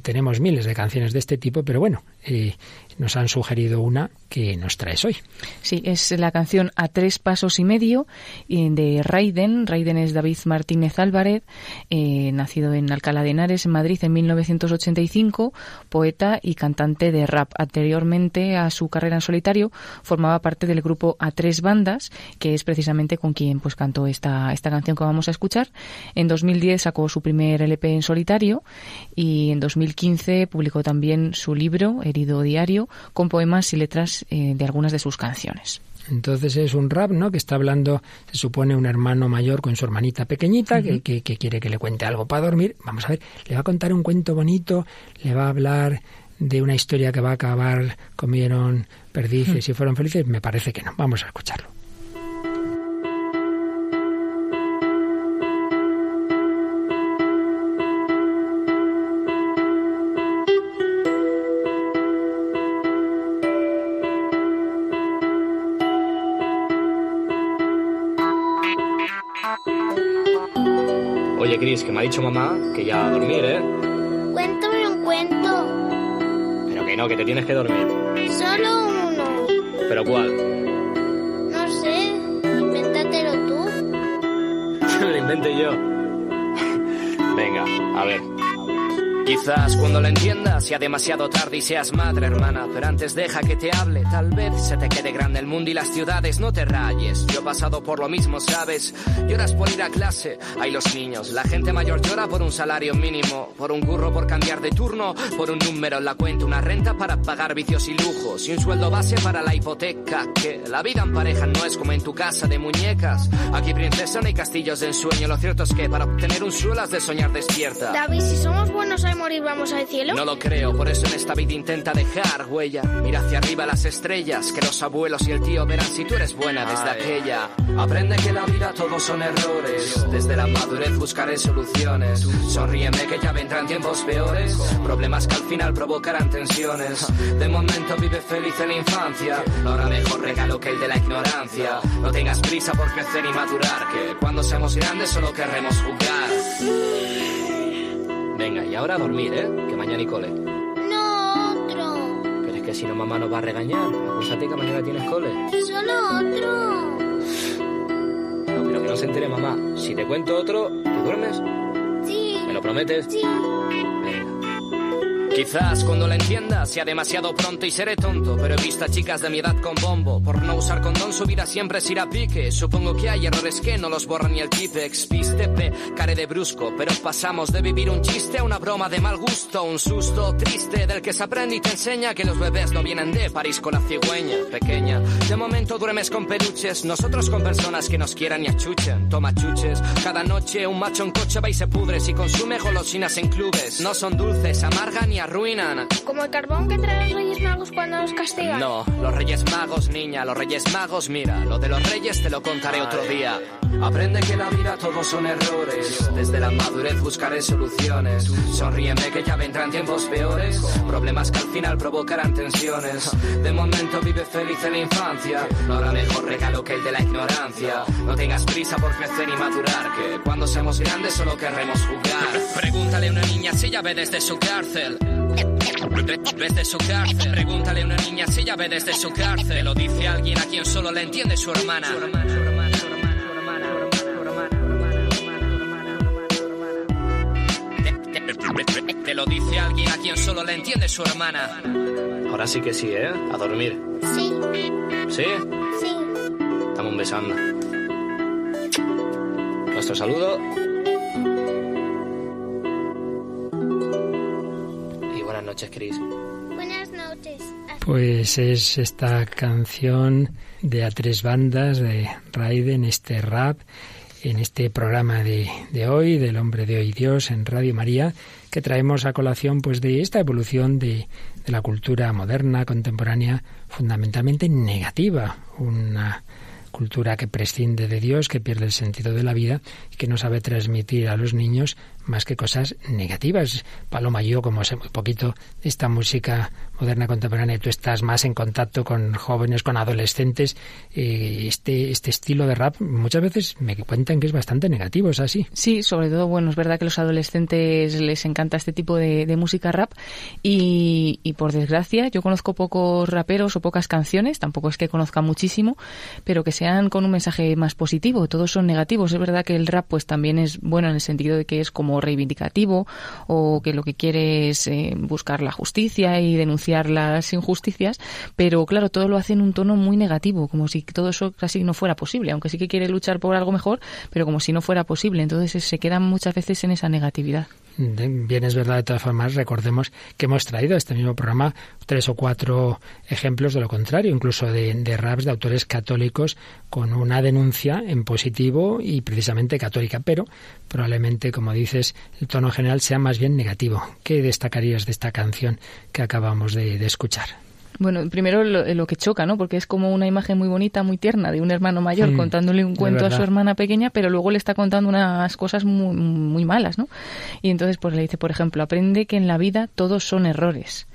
Tenemos miles de canciones de este tipo, pero bueno, eh, nos han sugerido una que nos traes hoy. Sí, es la canción A tres pasos y medio de Raiden. Raiden es David Martínez Álvarez, eh, nacido en Alcalá de Henares, en Madrid, en 1985, poeta y cantante de rap. Anteriormente a su carrera en solitario, formaba parte del grupo A tres bandas, que es precisamente con quien pues cantó esta, esta canción que vamos a escuchar. En 2010 sacó su primer LP en solitario y en 2015 publicó también su libro, Herido Diario, con poemas y letras eh, de algunas de sus canciones. Entonces es un rap, ¿no? Que está hablando, se supone, un hermano mayor con su hermanita pequeñita, que, que, que, quiere que le cuente algo para dormir. Vamos a ver, le va a contar un cuento bonito, le va a hablar de una historia que va a acabar, comieron perdices y fueron felices. Me parece que no. Vamos a escucharlo. Cris, que me ha dicho mamá que ya a dormir, ¿eh? Cuéntame un cuento. Pero que no, que te tienes que dormir. Solo uno. ¿Pero cuál? No sé. Invéntatelo tú. Lo inventé yo. Venga, a ver. Quizás cuando lo entiendas sea demasiado tarde y seas madre, hermana. Pero antes deja que te hable. Tal vez se te quede grande el mundo y las ciudades. No te rayes. Yo he pasado por lo mismo, ¿sabes? Lloras por ir a clase. Hay los niños. La gente mayor llora por un salario mínimo. Por un curro por cambiar de turno. Por un número en la cuenta. Una renta para pagar vicios y lujos. Y un sueldo base para la hipoteca. Que la vida en pareja no es como en tu casa de muñecas. Aquí, princesa, no hay castillos de ensueño. Lo cierto es que para obtener un suelo has de soñar despierta. David, si somos buenos hay morir, vamos al cielo. No lo creo, por eso en esta vida intenta dejar huella. Mira hacia arriba las estrellas, que los abuelos y el tío verán si tú eres buena desde aquella. Aprende que la vida todos son errores. Desde la madurez buscaré soluciones. Sonríeme que ya vendrán tiempos peores. Problemas que al final provocarán tensiones. De momento vive feliz en la infancia. Ahora mejor regalo que el de la ignorancia. No tengas prisa por crecer y madurar. Que cuando seamos grandes solo querremos jugar. Venga, y ahora a dormir, ¿eh? Que mañana y cole. No, otro. Pero es que si no mamá nos va a regañar. Acústate que mañana tienes cole. Solo otro. No, pero que no se entere mamá. Si te cuento otro, ¿te duermes? Sí. ¿Me lo prometes? Sí. Quizás cuando la entienda sea demasiado pronto y seré tonto, pero he visto a chicas de mi edad con bombo. Por no usar condón su vida siempre se irá a pique. Supongo que hay errores que no los borra ni el Tipex. Pistepe, care de brusco, pero pasamos de vivir un chiste a una broma de mal gusto. Un susto triste del que se aprende y te enseña que los bebés no vienen de París con la cigüeña pequeña. De momento duermes con peluches, nosotros con personas que nos quieran y achuchen. Toma chuches, cada noche un macho en coche va y se pudre si consume golosinas en clubes. No son dulces, amargan y arruinan. Como el carbón que traen los Reyes Magos cuando los castigan. No, los Reyes Magos, niña, los Reyes Magos, mira, lo de los Reyes te lo contaré otro día. Aprende que la vida todos son errores, desde la madurez buscaré soluciones. Sonríeme que ya vendrán tiempos peores, problemas que al final provocarán tensiones. De momento vive feliz en la infancia, no habrá mejor regalo que el de la ignorancia. No tengas prisa por crecer y madurar, que cuando seamos grandes solo querremos jugar. Pregúntale a una niña si ella ve desde su cárcel. Desde su cárcel. Pregúntale a una niña si ella ve desde su cárcel. Lo dice alguien a quien solo le entiende su hermana. Te, te lo dice alguien a quien solo le entiende su hermana. Ahora sí que sí, ¿eh? A dormir. Sí. ¿Sí? Sí. Estamos besando. Nuestro saludo. Noches, Chris. Buenas noches. Pues es esta canción de a tres bandas de Raiden, este rap, en este programa de, de, hoy, del hombre de hoy Dios, en Radio María, que traemos a colación pues de esta evolución de, de la cultura moderna, contemporánea, fundamentalmente negativa, una cultura que prescinde de Dios, que pierde el sentido de la vida y que no sabe transmitir a los niños más que cosas negativas. Paloma, yo como sé muy poquito de esta música moderna contemporánea, tú estás más en contacto con jóvenes, con adolescentes, eh, este, este estilo de rap muchas veces me cuentan que es bastante negativo, ¿es así? Sí, sobre todo, bueno, es verdad que a los adolescentes les encanta este tipo de, de música rap y, y, por desgracia yo conozco pocos raperos o pocas canciones, tampoco es que conozca muchísimo, pero que sean con un mensaje más positivo, todos son negativos. Es verdad que el rap pues también es bueno en el sentido de que es como reivindicativo o que lo que quiere es eh, buscar la justicia y denunciar las injusticias, pero claro, todo lo hace en un tono muy negativo, como si todo eso casi no fuera posible, aunque sí que quiere luchar por algo mejor, pero como si no fuera posible. Entonces se quedan muchas veces en esa negatividad. Bien, es verdad, de todas formas, recordemos que hemos traído a este mismo programa tres o cuatro ejemplos de lo contrario, incluso de, de raps de autores católicos con una denuncia en positivo y precisamente católica, pero probablemente, como dices, el tono general sea más bien negativo. ¿Qué destacarías de esta canción que acabamos de, de escuchar? Bueno, primero lo, lo, que choca, ¿no? Porque es como una imagen muy bonita, muy tierna de un hermano mayor mm, contándole un cuento a su hermana pequeña, pero luego le está contando unas cosas muy, muy malas, ¿no? Y entonces pues le dice, por ejemplo, aprende que en la vida todos son errores.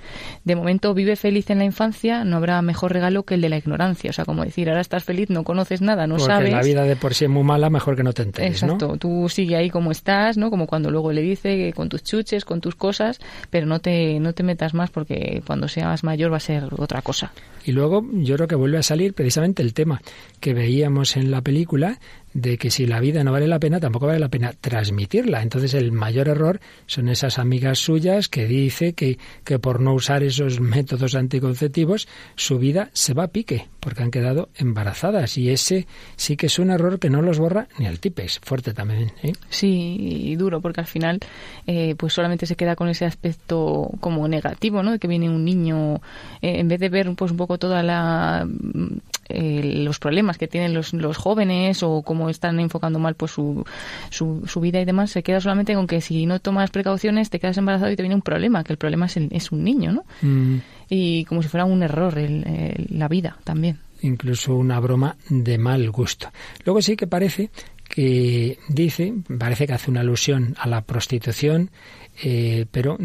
De momento vive feliz en la infancia, no habrá mejor regalo que el de la ignorancia. O sea, como decir, ahora estás feliz, no conoces nada, no Porque sabes. la vida de por sí es muy mala, mejor que no te enteres, Exacto, ¿no? tú sigue ahí como estás, ¿no? Como cuando luego le dice con tus chuches, con tus cosas, pero no te, no te metas más porque cuando seas mayor va a ser otra cosa. Y luego yo creo que vuelve a salir precisamente el tema que veíamos en la película de que si la vida no vale la pena, tampoco vale la pena transmitirla. Entonces el mayor error son esas amigas suyas que dice que, que por no usar esos métodos anticonceptivos su vida se va a pique, porque han quedado embarazadas. Y ese sí que es un error que no los borra ni el Tipex. Fuerte también. ¿eh? Sí, y duro, porque al final eh, pues solamente se queda con ese aspecto como negativo, ¿no? De que viene un niño, eh, en vez de ver pues un poco toda la eh, los problemas que tienen los, los jóvenes o cómo están enfocando mal pues su, su, su, vida y demás, se queda solamente con que si no tomas precauciones te quedas embarazado y te viene un problema, que el problema es, el, es un niño, ¿no? Mm. Y como si fuera un error el, el, la vida también. Incluso una broma de mal gusto. Luego sí que parece que dice, parece que hace una alusión a la prostitución, eh, pero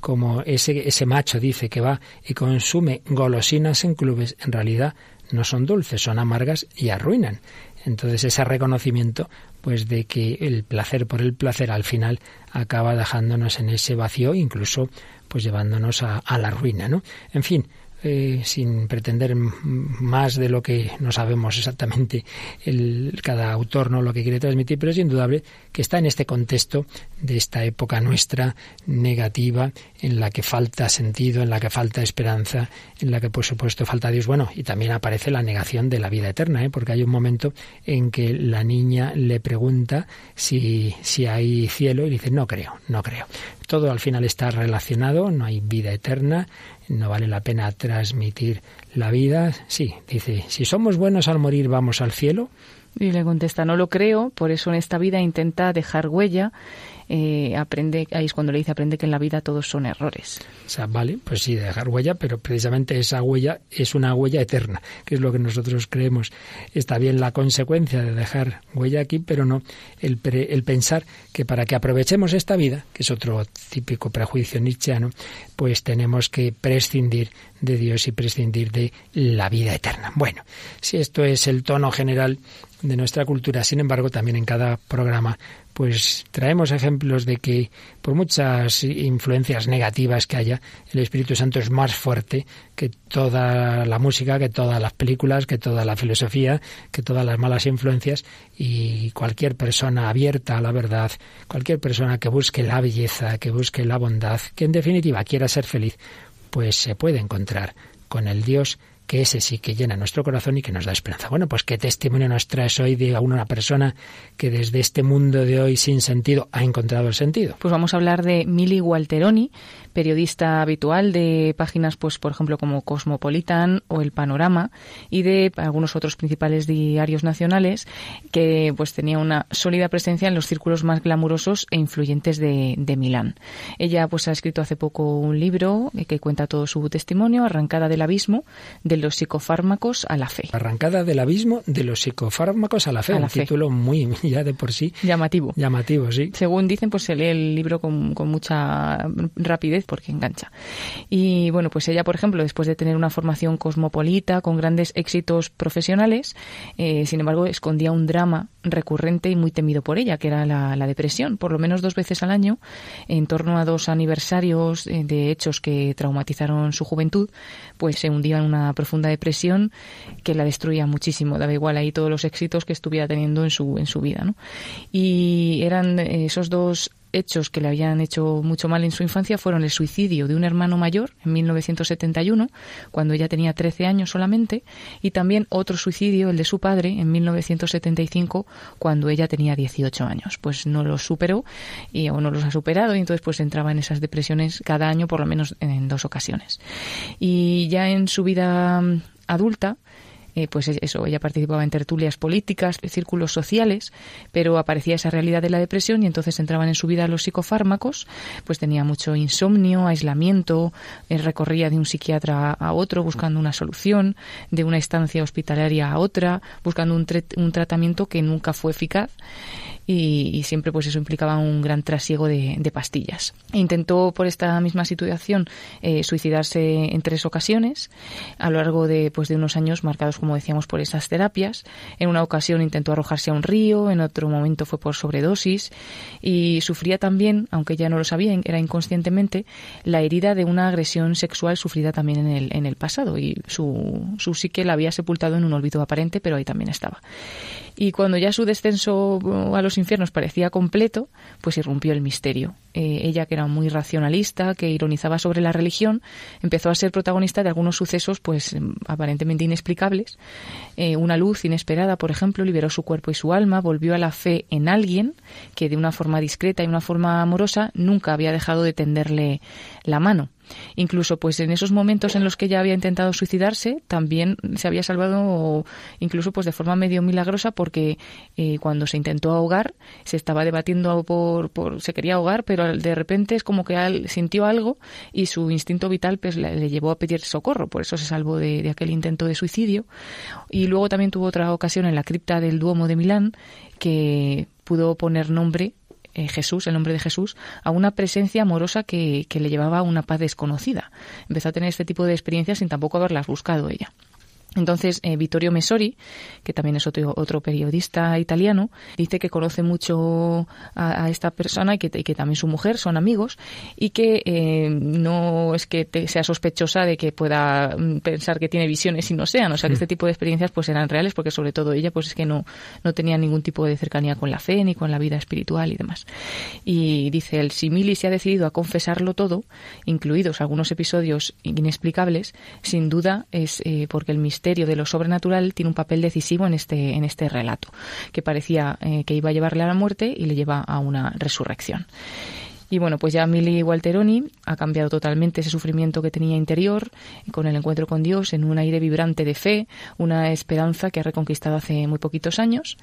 como ese, ese macho dice que va y consume golosinas en clubes, en realidad no son dulces, son amargas y arruinan. Entonces ese reconocimiento pues de que el placer por el placer al final acaba dejándonos en ese vacío, incluso pues llevándonos a, a la ruina, ¿no? En fin, eh, sin pretender más de lo que no sabemos exactamente el, cada autor, no lo que quiere transmitir, pero es indudable que está en este contexto de esta época nuestra negativa, en la que falta sentido, en la que falta esperanza, en la que por supuesto falta Dios. Bueno, y también aparece la negación de la vida eterna, ¿eh? porque hay un momento en que la niña le pregunta si, si hay cielo y dice, no creo, no creo. Todo al final está relacionado, no hay vida eterna, no vale la pena transmitir la vida. Sí, dice, si somos buenos al morir vamos al cielo. Y le contesta, no lo creo, por eso en esta vida intenta dejar huella eh, aprende, ahí es cuando le dice, aprende que en la vida todos son errores. O sea, vale, pues sí, dejar huella, pero precisamente esa huella es una huella eterna, que es lo que nosotros creemos. Está bien la consecuencia de dejar huella aquí, pero no el, el pensar que para que aprovechemos esta vida, que es otro típico prejuicio nietzscheano, pues tenemos que prescindir de Dios y prescindir de la vida eterna. Bueno, si esto es el tono general de nuestra cultura, sin embargo, también en cada programa pues traemos ejemplos de que por muchas influencias negativas que haya, el Espíritu Santo es más fuerte que toda la música, que todas las películas, que toda la filosofía, que todas las malas influencias y cualquier persona abierta a la verdad, cualquier persona que busque la belleza, que busque la bondad, que en definitiva quiera ser feliz, pues se puede encontrar con el Dios que ese sí que llena nuestro corazón y que nos da esperanza. Bueno, pues qué testimonio nos traes hoy de una persona que desde este mundo de hoy sin sentido ha encontrado el sentido. Pues vamos a hablar de Mili Walteroni, periodista habitual de páginas, pues por ejemplo como Cosmopolitan o El Panorama y de algunos otros principales diarios nacionales, que pues tenía una sólida presencia en los círculos más glamurosos e influyentes de, de Milán. Ella pues ha escrito hace poco un libro que cuenta todo su testimonio, Arrancada del abismo, de los psicofármacos a la fe. Arrancada del abismo de los psicofármacos a la fe, un título muy ya de por sí llamativo. Llamativo, sí. Según dicen, pues se lee el libro con, con mucha rapidez porque engancha. Y bueno, pues ella, por ejemplo, después de tener una formación cosmopolita, con grandes éxitos profesionales, eh, sin embargo, escondía un drama recurrente y muy temido por ella, que era la, depresión. Por lo menos dos veces al año, en torno a dos aniversarios eh, de hechos que traumatizaron su juventud, pues se hundía en una profunda depresión que la destruía muchísimo. Daba igual ahí todos los éxitos que estuviera teniendo en su, en su vida. ¿no? Y eran eh, esos dos hechos que le habían hecho mucho mal en su infancia fueron el suicidio de un hermano mayor en 1971, cuando ella tenía 13 años solamente, y también otro suicidio, el de su padre, en 1975, cuando ella tenía 18 años. Pues no los superó y aún no los ha superado y entonces pues entraba en esas depresiones cada año por lo menos en dos ocasiones. Y ya en su vida adulta, eh, pues eso, ella participaba en tertulias políticas, círculos sociales, pero aparecía esa realidad de la depresión y entonces entraban en su vida los psicofármacos, pues tenía mucho insomnio, aislamiento, eh, recorría de un psiquiatra a otro buscando una solución, de una estancia hospitalaria a otra, buscando un, un tratamiento que nunca fue eficaz y, siempre pues eso implicaba un gran trasiego de, pastillas. Intentó por esta misma situación eh, suicidarse en tres ocasiones a lo largo de, pues, de unos años marcados, como decíamos, por esas terapias. En una ocasión intentó arrojarse a un río, en otro momento fue por sobredosis y sufría también, aunque ya no lo sabía, era inconscientemente, la herida de una agresión sexual sufrida también en el, en el pasado y su, su psique la había sepultado en un olvido aparente, pero ahí también estaba. Y cuando ya su descenso a los infiernos parecía completo, pues irrumpió el misterio. Eh, ella, que era muy racionalista, que ironizaba sobre la religión, empezó a ser protagonista de algunos sucesos, pues em, aparentemente inexplicables. Eh, una luz inesperada, por ejemplo, liberó su cuerpo y su alma, volvió a la fe en alguien que de una forma discreta y una forma amorosa nunca había dejado de tenderle la mano. Incluso pues en esos momentos en los que ella había intentado suicidarse, también se había salvado incluso pues de forma medio milagrosa porque eh, cuando se intentó ahogar se estaba debatiendo por, por, se quería ahogar, pero de repente es como que sintió algo y su instinto vital pues le, llevó a pedir socorro, por eso se salvó de, de aquel intento de suicidio. Y luego también tuvo otra ocasión en la cripta del Duomo de Milán que pudo poner nombre eh, Jesús, el nombre de Jesús, a una presencia amorosa que, que le llevaba a una paz desconocida. Empezó a tener este tipo de experiencias sin tampoco haberlas buscado ella. Entonces, eh, Vittorio Messori, que también es otro, otro periodista italiano, dice que conoce mucho a, esta persona y que, que, también su mujer son amigos y que eh, no es que sea sospechosa de que pueda mm, pensar que tiene visiones y no sean. O sea, que mm. este tipo de experiencias pues eran reales porque sobre todo ella pues es que no, no tenía ningún tipo de cercanía con la fe ni con la vida espiritual y demás. Y dice, el Simili se ha decidido a confesarlo todo, incluidos algunos episodios inexplicables, sin duda es eh, porque el misterio de lo sobrenatural tiene un papel decisivo en este, en este relato, que parecía eh, que iba a llevarle a la muerte y le lleva a una resurrección. Y bueno, pues ya Milly Walteroni ha cambiado totalmente ese sufrimiento que tenía interior con el encuentro con Dios en un aire vibrante de fe, una esperanza que ha reconquistado hace muy poquitos años.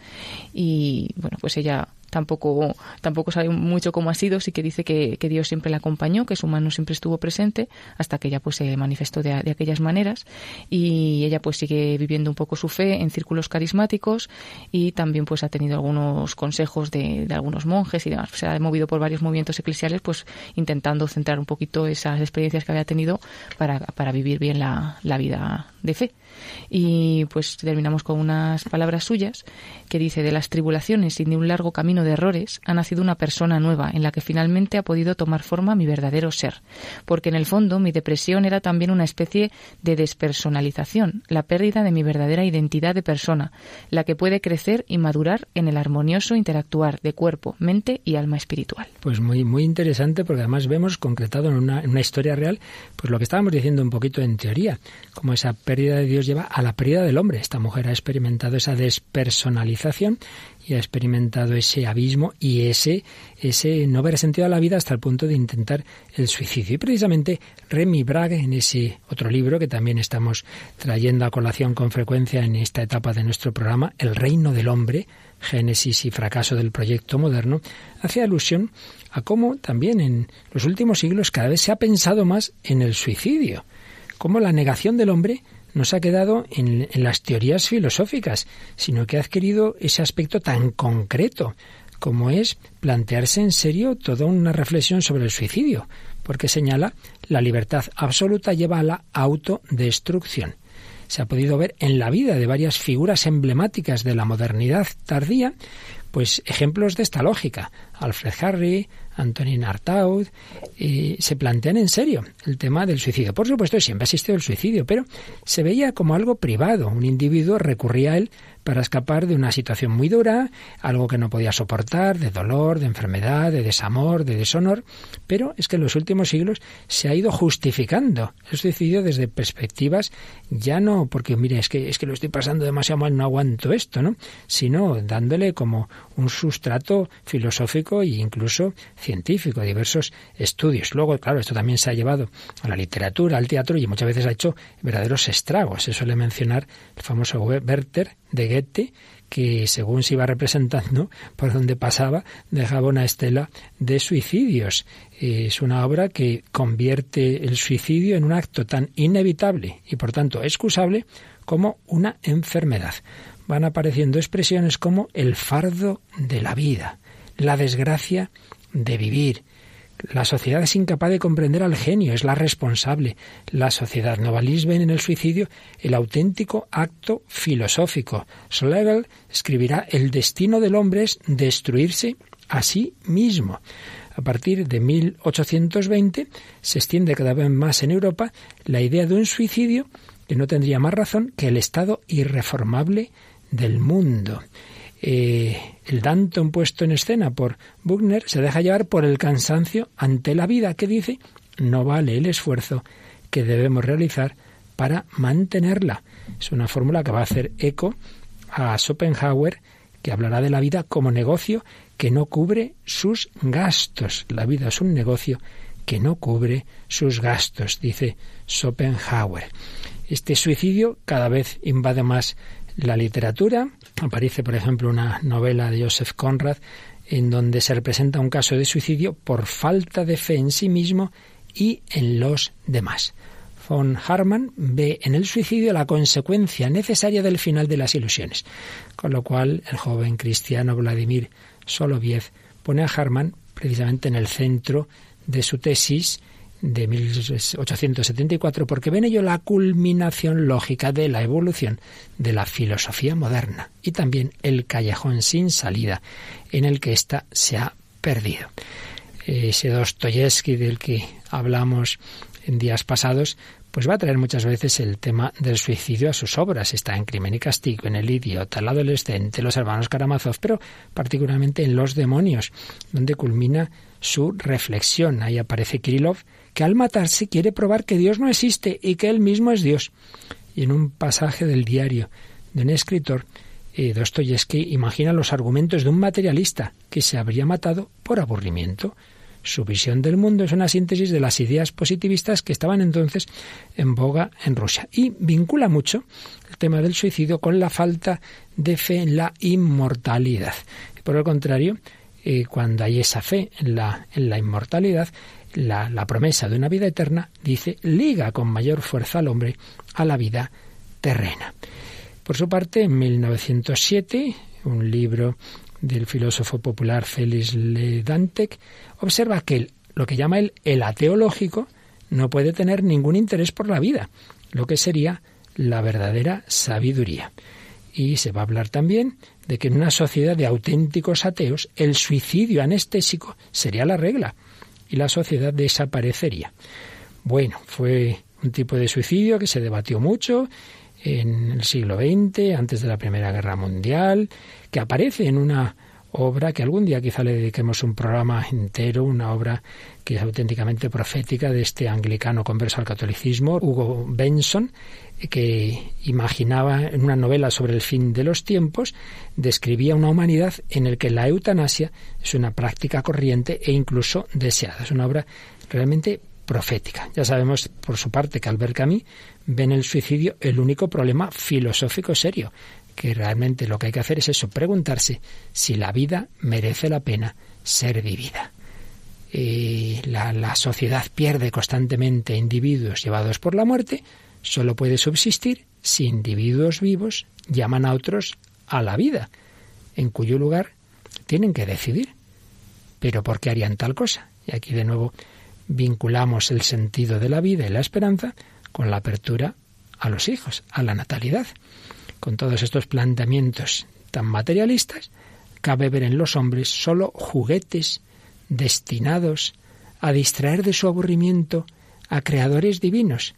Y bueno, pues ella tampoco, tampoco sabe mucho cómo ha sido, sí que dice que, Dios siempre la acompañó, que su mano siempre estuvo presente, hasta que ella pues se manifestó de, aquellas maneras y ella pues sigue viviendo un poco su fe en círculos carismáticos y también pues ha tenido algunos consejos de, algunos monjes y demás. Se ha movido por varios movimientos eclesiales pues intentando centrar un poquito esas experiencias que había tenido para, para vivir bien la, la vida de fe. Y pues terminamos con unas palabras suyas que dice, de las tribulaciones y de un largo camino de errores ha nacido una persona nueva en la que finalmente ha podido tomar forma mi verdadero ser. Porque en el fondo mi depresión era también una especie de despersonalización, la pérdida de mi verdadera identidad de persona, la que puede crecer y madurar en el armonioso interactuar de cuerpo, mente y alma espiritual. Pues muy, muy interesante porque además vemos concretado en una, historia real pues lo que estábamos diciendo un poquito en teoría, como esa pérdida de Dios lleva a la pérdida del hombre. Esta mujer ha experimentado esa despersonalización y ha experimentado ese abismo y ese, ese no ver sentido a la vida hasta el punto de intentar el suicidio. Y precisamente Remy Brague, en ese otro libro que también estamos trayendo a colación con frecuencia en esta etapa de nuestro programa, El reino del hombre, génesis y fracaso del proyecto moderno, hace alusión a cómo también en los últimos siglos cada vez se ha pensado más en el suicidio, cómo la negación del hombre no se ha quedado en, las teorías filosóficas, sino que ha adquirido ese aspecto tan concreto como es plantearse en serio toda una reflexión sobre el suicidio, porque señala la libertad absoluta lleva a la autodestrucción. Se ha podido ver en la vida de varias figuras emblemáticas de la modernidad tardía, pues ejemplos de esta lógica. Alfred Harry, Antonin Artaud, se plantean en serio el tema del suicidio. Por supuesto, siempre ha existido el suicidio, pero se veía como algo privado. Un individuo recurría a él para escapar de una situación muy dura, algo que no podía soportar, de dolor, de enfermedad, de desamor, de deshonor, pero es que en los últimos siglos se ha ido justificando el suicidio desde perspectivas ya no porque mire, es que es que lo estoy pasando demasiado mal, no aguanto esto, ¿no? sino dándole como un sustrato filosófico e incluso científico, diversos estudios. Luego, claro, esto también se ha llevado a la literatura, al teatro y muchas veces ha hecho verdaderos estragos. Se suele mencionar el famoso Werther de Que según se iba representando por donde pasaba, dejaba una estela de suicidios. Es una obra que convierte el suicidio en un acto tan inevitable y por tanto excusable como una enfermedad. Van apareciendo expresiones como el fardo de la vida, la desgracia de vivir, la sociedad es incapaz de comprender al genio, es la responsable. La sociedad novalis ven en el suicidio el auténtico acto filosófico. Schlegel escribirá El destino del hombre es destruirse a sí mismo. A partir de 1820 se extiende cada vez más en Europa la idea de un suicidio que no tendría más razón que el estado irreformable del mundo. Eh, el Danton puesto en escena por Buchner se deja llevar por el cansancio ante la vida que dice no vale el esfuerzo que debemos realizar para mantenerla. Es una fórmula que va a hacer eco a Schopenhauer, que hablará de la vida como negocio que no cubre sus gastos. La vida es un negocio que no cubre sus gastos, dice Schopenhauer. Este suicidio cada vez invade más la literatura. Aparece, por ejemplo, una novela de Joseph Conrad en donde se representa un caso de suicidio por falta de fe en sí mismo y en los demás. Von Harman ve en el suicidio la consecuencia necesaria del final de las ilusiones, con lo cual el joven cristiano Vladimir Soloviev pone a Harman precisamente en el centro de su tesis de 1874, porque ven ello la culminación lógica de la evolución de la filosofía moderna y también el callejón sin salida en el que ésta se ha perdido. Ese Dostoyevsky del que hablamos en días pasados, pues va a traer muchas veces el tema del suicidio a sus obras. Está en Crimen y Castigo, en El Idiota, El Adolescente, Los Hermanos Karamazov, pero particularmente en Los Demonios, donde culmina su reflexión. Ahí aparece Kirillov, que al matarse quiere probar que Dios no existe y que él mismo es Dios. Y en un pasaje del diario de un escritor, eh, Dostoyevsky imagina los argumentos de un materialista que se habría matado por aburrimiento. Su visión del mundo es una síntesis de las ideas positivistas que estaban entonces en boga en Rusia y vincula mucho el tema del suicidio con la falta de fe en la inmortalidad. Por el contrario, eh, cuando hay esa fe en la, en la inmortalidad, la, promesa de una vida eterna, dice, liga con mayor fuerza al hombre a la vida terrena. Por su parte, en 1907, un libro del filósofo popular Félix Ledantec observa que lo que llama el ateológico no puede tener ningún interés por la vida, lo que sería la verdadera sabiduría. Y se va a hablar también de que en una sociedad de auténticos ateos el suicidio anestésico sería la regla y la sociedad desaparecería. Bueno, fue un tipo de suicidio que se debatió mucho en el siglo XX, antes de la Primera Guerra Mundial, que aparece en una obra que algún día quizá le dediquemos un programa entero, una obra que es auténticamente profética de este anglicano converso al catolicismo, Hugo Benson, que imaginaba en una novela sobre el fin de los tiempos, describía una humanidad en la que la eutanasia es una práctica corriente e incluso deseada. Es una obra realmente profética. Ya sabemos, por su parte, que Albert Camus ve en el suicidio el único problema filosófico serio, que realmente lo que hay que hacer es eso, preguntarse si la vida merece la pena ser vivida. Y la, la sociedad pierde constantemente individuos llevados por la muerte, solo puede subsistir si individuos vivos llaman a otros a la vida, en cuyo lugar tienen que decidir. Pero ¿por qué harían tal cosa? Y aquí de nuevo vinculamos el sentido de la vida y la esperanza con la apertura a los hijos, a la natalidad. Con todos estos planteamientos tan materialistas, cabe ver en los hombres solo juguetes destinados a distraer de su aburrimiento a creadores divinos,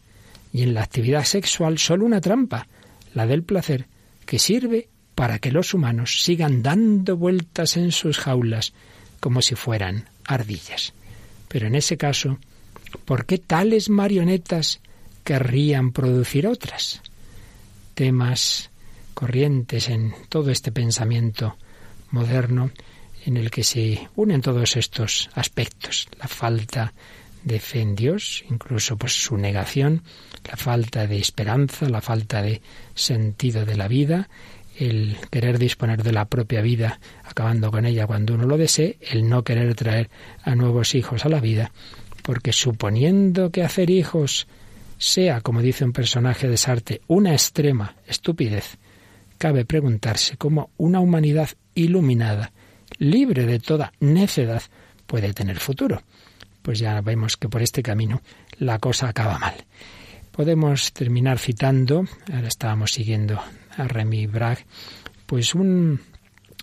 y en la actividad sexual solo una trampa, la del placer, que sirve para que los humanos sigan dando vueltas en sus jaulas como si fueran ardillas. Pero en ese caso, ¿por qué tales marionetas querrían producir otras? Temas corrientes en todo este pensamiento moderno en el que se unen todos estos aspectos, la falta de fe en Dios, incluso pues su negación, la falta de esperanza, la falta de sentido de la vida, el querer disponer de la propia vida acabando con ella cuando uno lo desee, el no querer traer a nuevos hijos a la vida, porque suponiendo que hacer hijos sea, como dice un personaje de Sarte, una extrema estupidez, cabe preguntarse cómo una humanidad iluminada, libre de toda necedad, puede tener futuro. Pues ya vemos que por este camino la cosa acaba mal. Podemos terminar citando, ahora estábamos siguiendo a Remy Bragg, pues un,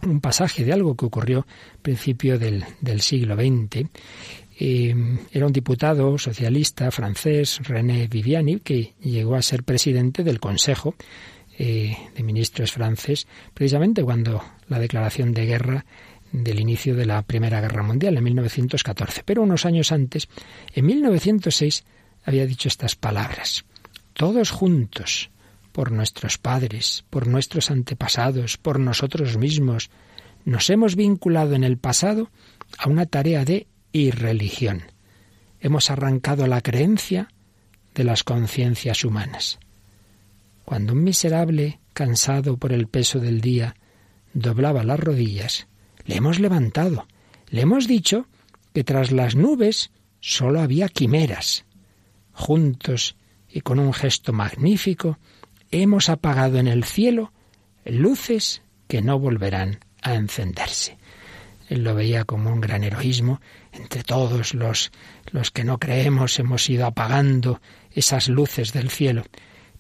un pasaje de algo que ocurrió a principio del, del siglo XX. Eh, era un diputado socialista francés, René Viviani, que llegó a ser presidente del Consejo eh, de Ministros francés, precisamente cuando la declaración de guerra del inicio de la Primera Guerra Mundial, en 1914. Pero unos años antes, en 1906, había dicho estas palabras. Todos juntos, por nuestros padres, por nuestros antepasados, por nosotros mismos, nos hemos vinculado en el pasado a una tarea de irreligión. Hemos arrancado la creencia de las conciencias humanas. Cuando un miserable, cansado por el peso del día, doblaba las rodillas, le hemos levantado, le hemos dicho que tras las nubes sólo había quimeras, juntos y con un gesto magnífico, hemos apagado en el cielo luces que no volverán a encenderse. él lo veía como un gran heroísmo. Entre todos los, los que no creemos hemos ido apagando esas luces del cielo.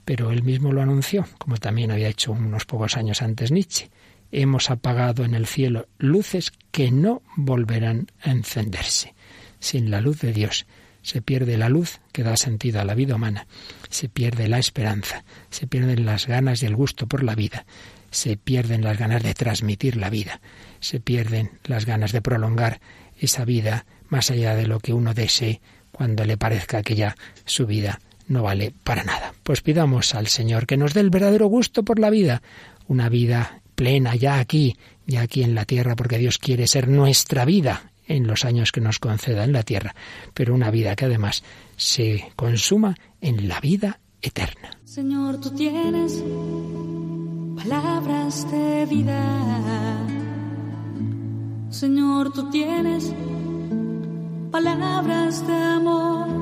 Pero él mismo lo anunció, como también había hecho unos pocos años antes Nietzsche. Hemos apagado en el cielo luces que no volverán a encenderse. Sin la luz de Dios se pierde la luz que da sentido a la vida humana, se pierde la esperanza, se pierden las ganas y el gusto por la vida, se pierden las ganas de transmitir la vida, se pierden las ganas de prolongar esa vida más allá de lo que uno desee cuando le parezca que ya su vida no vale para nada. Pues pidamos al Señor que nos dé el verdadero gusto por la vida, una vida plena ya aquí, ya aquí en la tierra, porque Dios quiere ser nuestra vida en los años que nos conceda en la tierra, pero una vida que además se consuma en la vida eterna. Señor, tú tienes palabras de vida. Señor, tú tienes palabras de amor.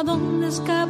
a dónde escapar.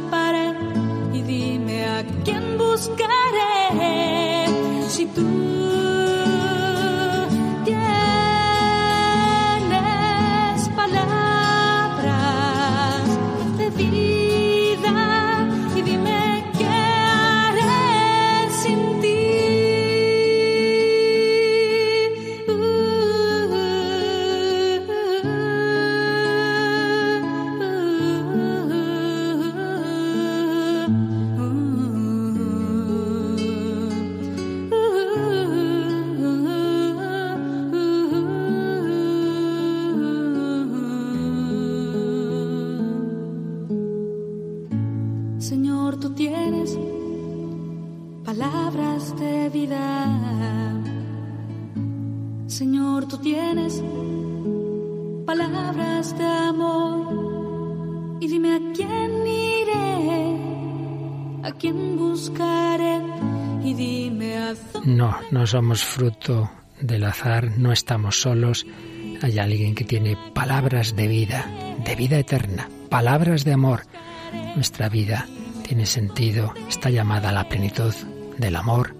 No somos fruto del azar, no estamos solos. Hay alguien que tiene palabras de vida, de vida eterna, palabras de amor. Nuestra vida tiene sentido, está llamada a la plenitud del amor,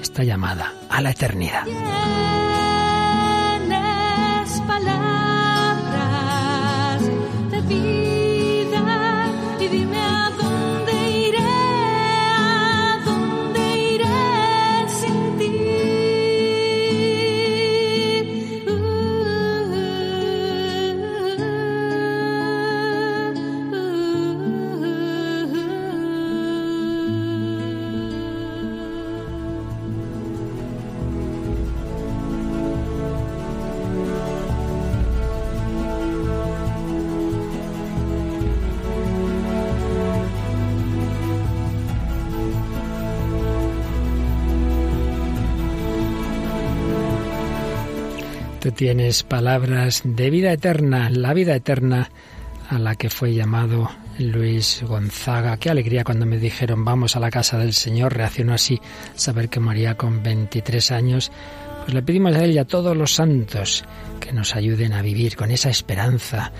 está llamada a la eternidad. Tienes palabras de vida eterna, la vida eterna a la que fue llamado Luis Gonzaga. Qué alegría cuando me dijeron vamos a la casa del Señor. Reaccionó así, saber que moría con 23 años. Pues le pedimos a él y a todos los santos que nos ayuden a vivir con esa esperanza,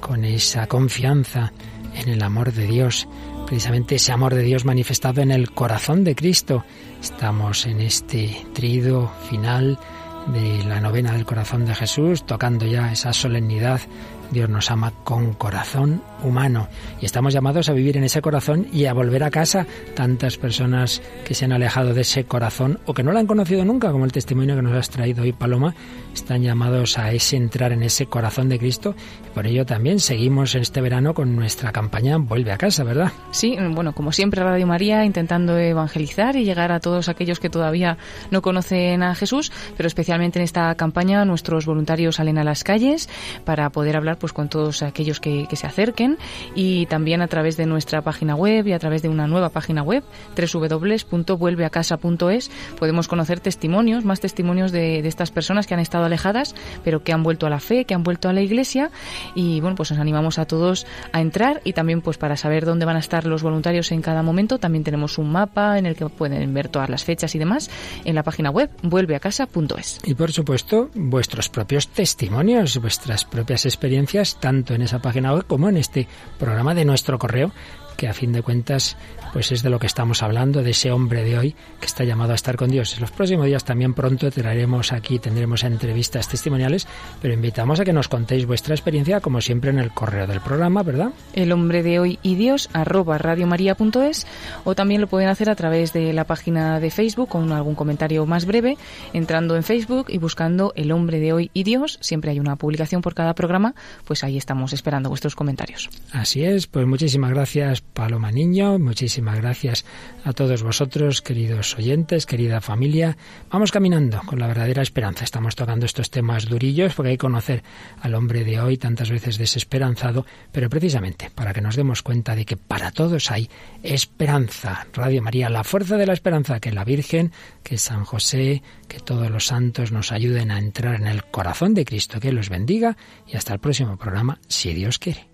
con esa confianza en el amor de Dios, precisamente ese amor de Dios manifestado en el corazón de Cristo. Estamos en este trido final de la novena del corazón de Jesús, tocando ya esa solemnidad. Dios nos ama con corazón humano. Y estamos llamados a vivir en ese corazón y a volver a casa. Tantas personas que se han alejado de ese corazón o que no lo han conocido nunca, como el testimonio que nos has traído hoy, Paloma, están llamados a ese entrar en ese corazón de Cristo. Y por ello también seguimos este verano con nuestra campaña Vuelve a casa, ¿verdad? Sí, bueno, como siempre Radio María intentando evangelizar y llegar a todos aquellos que todavía no conocen a Jesús, pero especialmente en esta campaña nuestros voluntarios salen a las calles para poder hablar pues con todos aquellos que, se acerquen y también a través de nuestra página web y a través de una nueva página web www.vuelveacasa.es podemos conocer testimonios, más testimonios de, de estas personas que han estado alejadas pero que han vuelto a la fe, que han vuelto a la iglesia y bueno pues nos animamos a todos a entrar y también pues para saber dónde van a estar los voluntarios en cada momento también tenemos un mapa en el que pueden ver todas las fechas y demás en la página web vuelveacasa.es. Y por supuesto, vuestros propios testimonios, vuestras propias experiencias, tanto en esa página web como en este programa de nuestro correo que a fin de cuentas pues es de lo que estamos hablando, de ese hombre de hoy que está llamado a estar con Dios. En los próximos días también pronto traeremos aquí, tendremos entrevistas testimoniales, pero invitamos a que nos contéis vuestra experiencia, como siempre, en el correo del programa, ¿verdad? El hombre de hoy y Dios, arroba radiomaria.es, o también lo pueden hacer a través de la página de Facebook con algún comentario más breve, entrando en Facebook y buscando El hombre de hoy y Dios. Siempre hay una publicación por cada programa, pues ahí estamos esperando vuestros comentarios. Así es, pues muchísimas gracias, Paloma Niño, muchísimas gracias a todos vosotros, queridos oyentes, querida familia. Vamos caminando con la verdadera esperanza. Estamos tocando estos temas durillos porque hay que conocer al hombre de hoy tantas veces desesperanzado, pero precisamente para que nos demos cuenta de que para todos hay esperanza. Radio María, la fuerza de la esperanza, que la Virgen, que San José, que todos los santos nos ayuden a entrar en el corazón de Cristo. Que los bendiga y hasta el próximo programa, si Dios quiere.